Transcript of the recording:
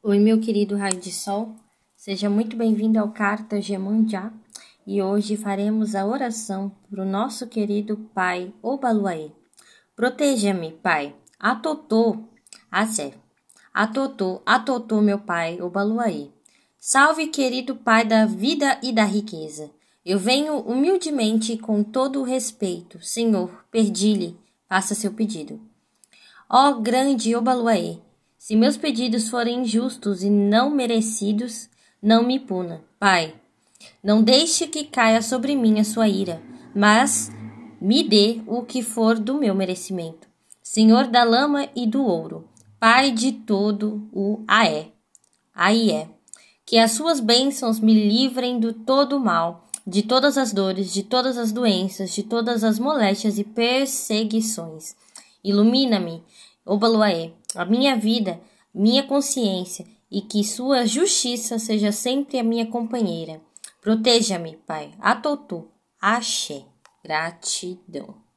Oi, meu querido raio de sol, seja muito bem-vindo ao Carta Gemanjá e hoje faremos a oração para o nosso querido pai Obaluaê. Proteja-me, pai, atotô, Azé, atotô, atotô, meu pai Obaluaê. Salve, querido pai da vida e da riqueza. Eu venho humildemente e com todo o respeito, Senhor, perdi-lhe, faça seu pedido. Ó grande Obaluaê, se meus pedidos forem injustos e não merecidos, não me puna. Pai, não deixe que caia sobre mim a sua ira, mas me dê o que for do meu merecimento. Senhor da lama e do ouro, Pai de todo o Aé. Aí é. Que as suas bênçãos me livrem do todo o mal, de todas as dores, de todas as doenças, de todas as moléstias e perseguições. Ilumina-me, Obaluaê, a minha vida, minha consciência, e que sua justiça seja sempre a minha companheira. Proteja-me, Pai. Atotu. Axé. Gratidão.